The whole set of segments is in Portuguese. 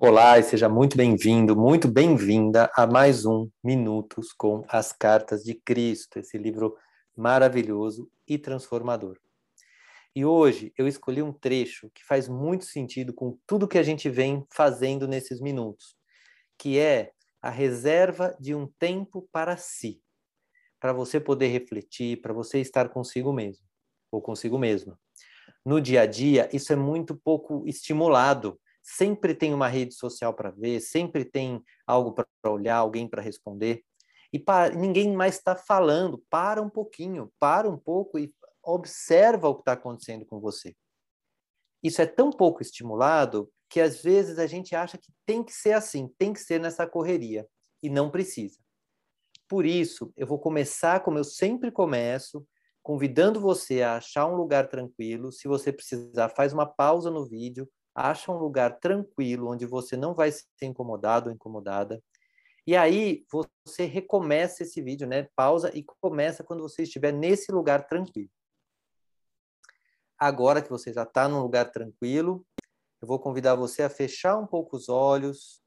Olá e seja muito bem-vindo, muito bem-vinda a mais um Minutos com as Cartas de Cristo, esse livro maravilhoso e transformador. E hoje eu escolhi um trecho que faz muito sentido com tudo que a gente vem fazendo nesses minutos, que é a reserva de um tempo para si, para você poder refletir, para você estar consigo mesmo ou consigo mesma. No dia a dia, isso é muito pouco estimulado sempre tem uma rede social para ver, sempre tem algo para olhar, alguém para responder. E para, ninguém mais está falando. Para um pouquinho, para um pouco e observa o que está acontecendo com você. Isso é tão pouco estimulado que às vezes a gente acha que tem que ser assim, tem que ser nessa correria e não precisa. Por isso, eu vou começar como eu sempre começo, convidando você a achar um lugar tranquilo. Se você precisar, faz uma pausa no vídeo, acha um lugar tranquilo, onde você não vai ser incomodado ou incomodada. E aí você recomeça esse vídeo, né? Pausa e começa quando você estiver nesse lugar tranquilo. Agora que você já está num lugar tranquilo, eu vou convidar você a fechar um pouco os olhos.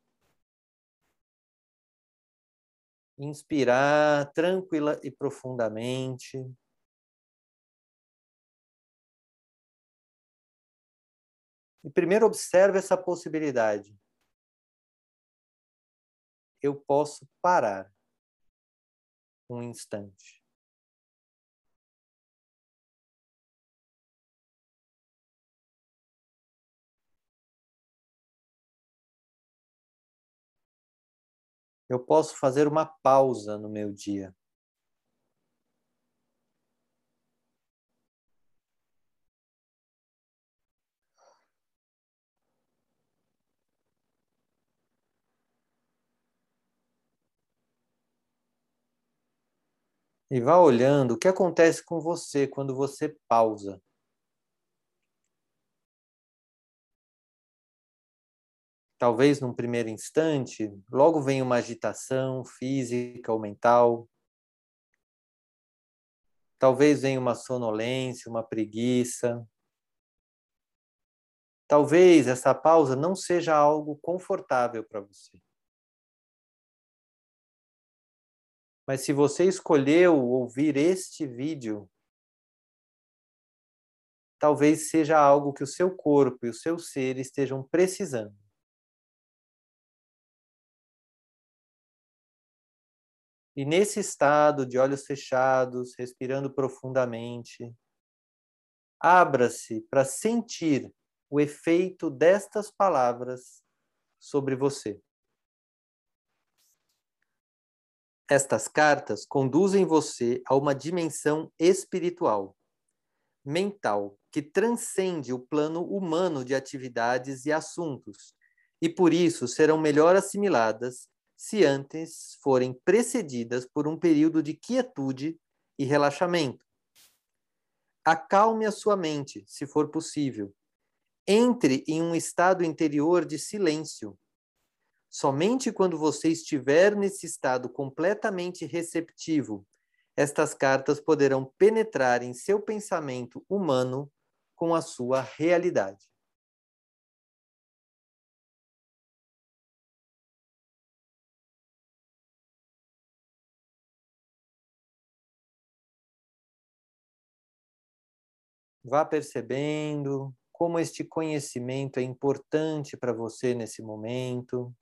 Inspirar tranquila e profundamente. E primeiro observe essa possibilidade. Eu posso parar um instante. Eu posso fazer uma pausa no meu dia. E vá olhando o que acontece com você quando você pausa. Talvez num primeiro instante, logo vem uma agitação física ou mental. Talvez venha uma sonolência, uma preguiça. Talvez essa pausa não seja algo confortável para você. Mas se você escolheu ouvir este vídeo, talvez seja algo que o seu corpo e o seu ser estejam precisando. E nesse estado de olhos fechados, respirando profundamente, abra-se para sentir o efeito destas palavras sobre você. Estas cartas conduzem você a uma dimensão espiritual, mental, que transcende o plano humano de atividades e assuntos, e por isso serão melhor assimiladas se antes forem precedidas por um período de quietude e relaxamento. Acalme a sua mente, se for possível. Entre em um estado interior de silêncio Somente quando você estiver nesse estado completamente receptivo, estas cartas poderão penetrar em seu pensamento humano com a sua realidade. Vá percebendo como este conhecimento é importante para você nesse momento.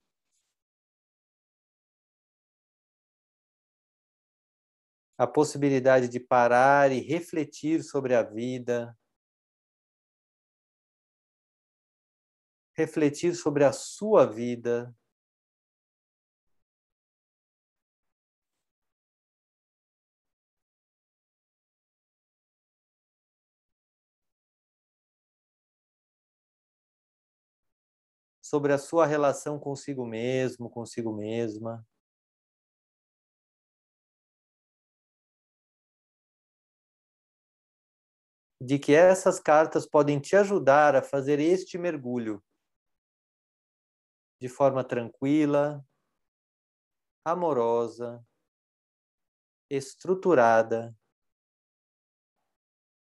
A possibilidade de parar e refletir sobre a vida, refletir sobre a sua vida. Sobre a sua relação consigo mesmo, consigo mesma. De que essas cartas podem te ajudar a fazer este mergulho de forma tranquila, amorosa, estruturada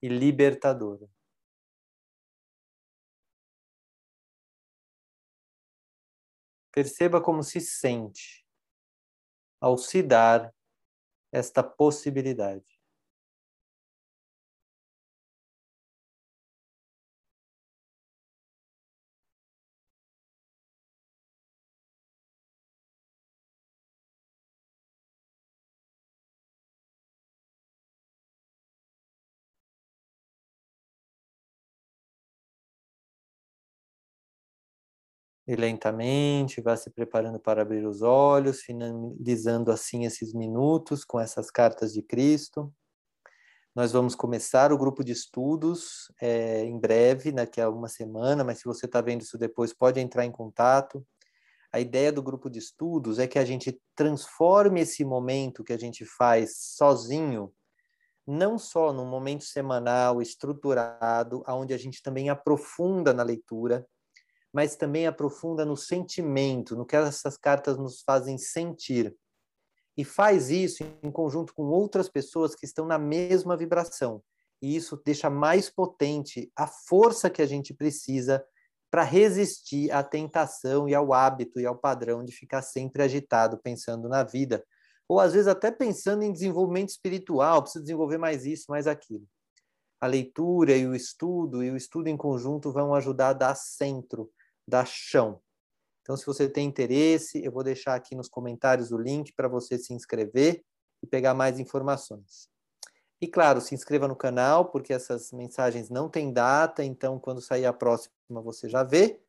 e libertadora. Perceba como se sente ao se dar esta possibilidade. E lentamente vá se preparando para abrir os olhos, finalizando assim esses minutos com essas cartas de Cristo. Nós vamos começar o grupo de estudos é, em breve, daqui a uma semana, mas se você está vendo isso depois, pode entrar em contato. A ideia do grupo de estudos é que a gente transforme esse momento que a gente faz sozinho, não só num momento semanal, estruturado, onde a gente também aprofunda na leitura, mas também aprofunda no sentimento, no que essas cartas nos fazem sentir. E faz isso em conjunto com outras pessoas que estão na mesma vibração. E isso deixa mais potente a força que a gente precisa para resistir à tentação e ao hábito e ao padrão de ficar sempre agitado pensando na vida, ou às vezes até pensando em desenvolvimento espiritual, preciso desenvolver mais isso, mais aquilo. A leitura e o estudo e o estudo em conjunto vão ajudar a dar centro da chão. Então, se você tem interesse, eu vou deixar aqui nos comentários o link para você se inscrever e pegar mais informações. E claro, se inscreva no canal, porque essas mensagens não têm data, então quando sair a próxima você já vê.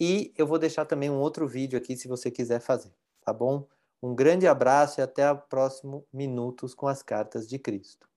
E eu vou deixar também um outro vídeo aqui se você quiser fazer, tá bom? Um grande abraço e até o próximo Minutos com as Cartas de Cristo.